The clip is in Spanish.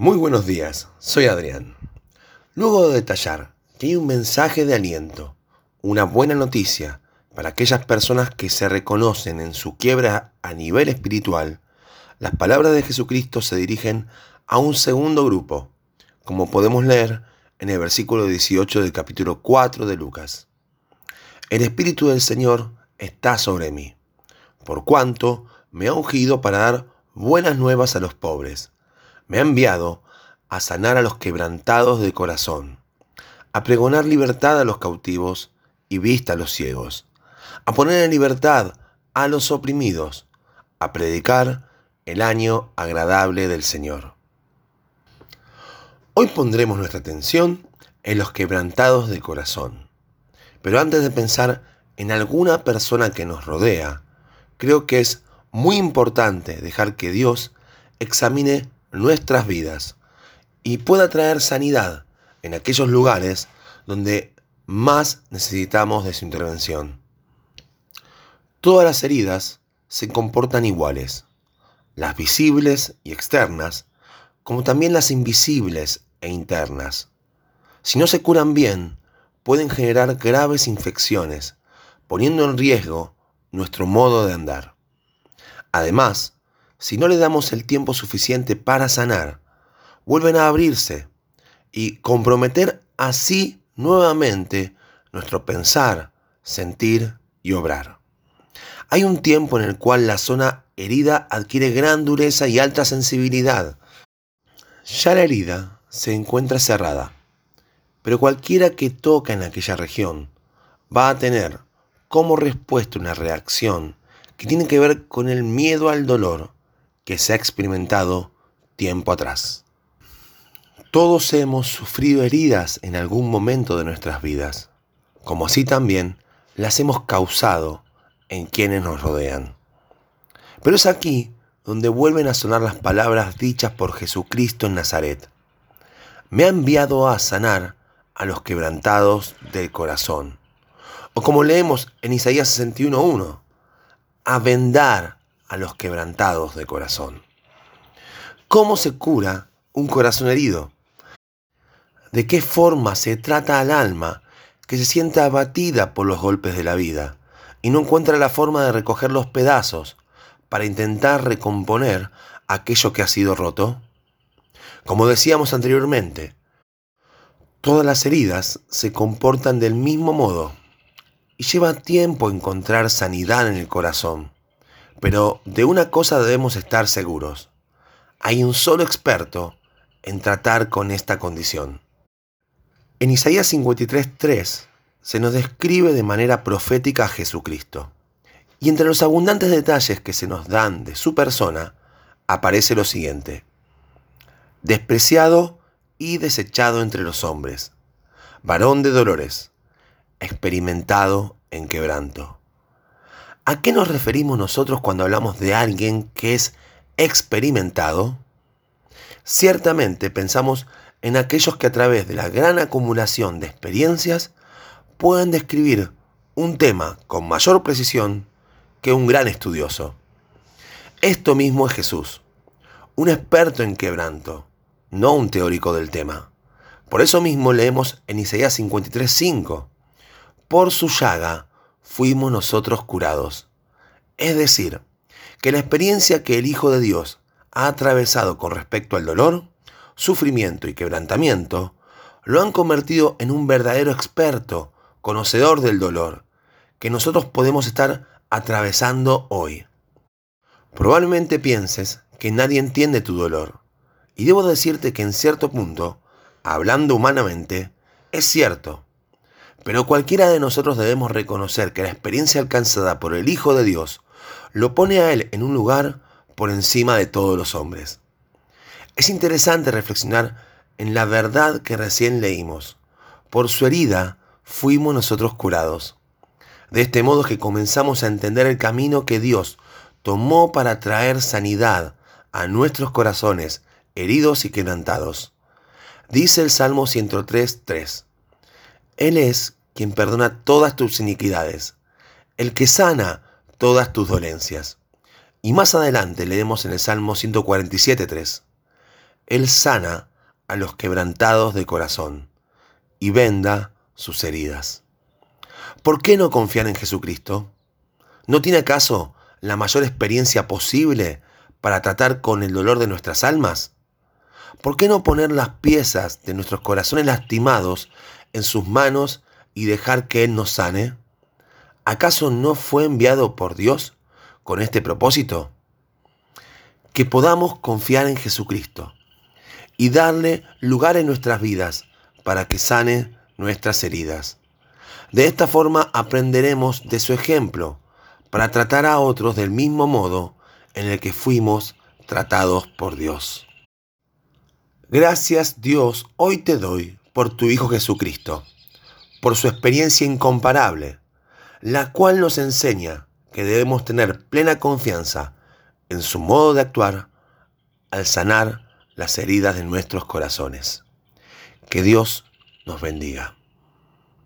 Muy buenos días, soy Adrián. Luego de detallar que hay un mensaje de aliento, una buena noticia para aquellas personas que se reconocen en su quiebra a nivel espiritual, las palabras de Jesucristo se dirigen a un segundo grupo, como podemos leer en el versículo 18 del capítulo 4 de Lucas. El Espíritu del Señor está sobre mí, por cuanto me ha ungido para dar buenas nuevas a los pobres me ha enviado a sanar a los quebrantados de corazón, a pregonar libertad a los cautivos y vista a los ciegos, a poner en libertad a los oprimidos, a predicar el año agradable del Señor. Hoy pondremos nuestra atención en los quebrantados de corazón. Pero antes de pensar en alguna persona que nos rodea, creo que es muy importante dejar que Dios examine nuestras vidas y pueda traer sanidad en aquellos lugares donde más necesitamos de su intervención. Todas las heridas se comportan iguales, las visibles y externas, como también las invisibles e internas. Si no se curan bien, pueden generar graves infecciones, poniendo en riesgo nuestro modo de andar. Además, si no le damos el tiempo suficiente para sanar, vuelven a abrirse y comprometer así nuevamente nuestro pensar, sentir y obrar. Hay un tiempo en el cual la zona herida adquiere gran dureza y alta sensibilidad. Ya la herida se encuentra cerrada, pero cualquiera que toca en aquella región va a tener como respuesta una reacción que tiene que ver con el miedo al dolor que se ha experimentado tiempo atrás. Todos hemos sufrido heridas en algún momento de nuestras vidas, como así también las hemos causado en quienes nos rodean. Pero es aquí donde vuelven a sonar las palabras dichas por Jesucristo en Nazaret. Me ha enviado a sanar a los quebrantados del corazón. O como leemos en Isaías 61.1, a vendar a los quebrantados de corazón. ¿Cómo se cura un corazón herido? ¿De qué forma se trata al alma que se sienta abatida por los golpes de la vida y no encuentra la forma de recoger los pedazos para intentar recomponer aquello que ha sido roto? Como decíamos anteriormente, todas las heridas se comportan del mismo modo y lleva tiempo encontrar sanidad en el corazón. Pero de una cosa debemos estar seguros. Hay un solo experto en tratar con esta condición. En Isaías 53.3 se nos describe de manera profética a Jesucristo. Y entre los abundantes detalles que se nos dan de su persona, aparece lo siguiente. Despreciado y desechado entre los hombres, varón de dolores, experimentado en quebranto ¿A qué nos referimos nosotros cuando hablamos de alguien que es experimentado? Ciertamente pensamos en aquellos que a través de la gran acumulación de experiencias pueden describir un tema con mayor precisión que un gran estudioso. Esto mismo es Jesús, un experto en quebranto, no un teórico del tema. Por eso mismo leemos en Isaías 53:5, por su llaga fuimos nosotros curados. Es decir, que la experiencia que el Hijo de Dios ha atravesado con respecto al dolor, sufrimiento y quebrantamiento, lo han convertido en un verdadero experto, conocedor del dolor, que nosotros podemos estar atravesando hoy. Probablemente pienses que nadie entiende tu dolor, y debo decirte que en cierto punto, hablando humanamente, es cierto, pero cualquiera de nosotros debemos reconocer que la experiencia alcanzada por el Hijo de Dios lo pone a Él en un lugar por encima de todos los hombres. Es interesante reflexionar en la verdad que recién leímos. Por su herida fuimos nosotros curados. De este modo que comenzamos a entender el camino que Dios tomó para traer sanidad a nuestros corazones heridos y quebrantados. Dice el Salmo 103.3. Él es quien perdona todas tus iniquidades, el que sana todas tus dolencias. Y más adelante leemos en el Salmo 147.3, Él sana a los quebrantados de corazón y venda sus heridas. ¿Por qué no confiar en Jesucristo? ¿No tiene acaso la mayor experiencia posible para tratar con el dolor de nuestras almas? ¿Por qué no poner las piezas de nuestros corazones lastimados en sus manos y dejar que Él nos sane? ¿Acaso no fue enviado por Dios con este propósito? Que podamos confiar en Jesucristo y darle lugar en nuestras vidas para que sane nuestras heridas. De esta forma aprenderemos de su ejemplo para tratar a otros del mismo modo en el que fuimos tratados por Dios. Gracias Dios hoy te doy por tu Hijo Jesucristo, por su experiencia incomparable, la cual nos enseña que debemos tener plena confianza en su modo de actuar al sanar las heridas de nuestros corazones. Que Dios nos bendiga.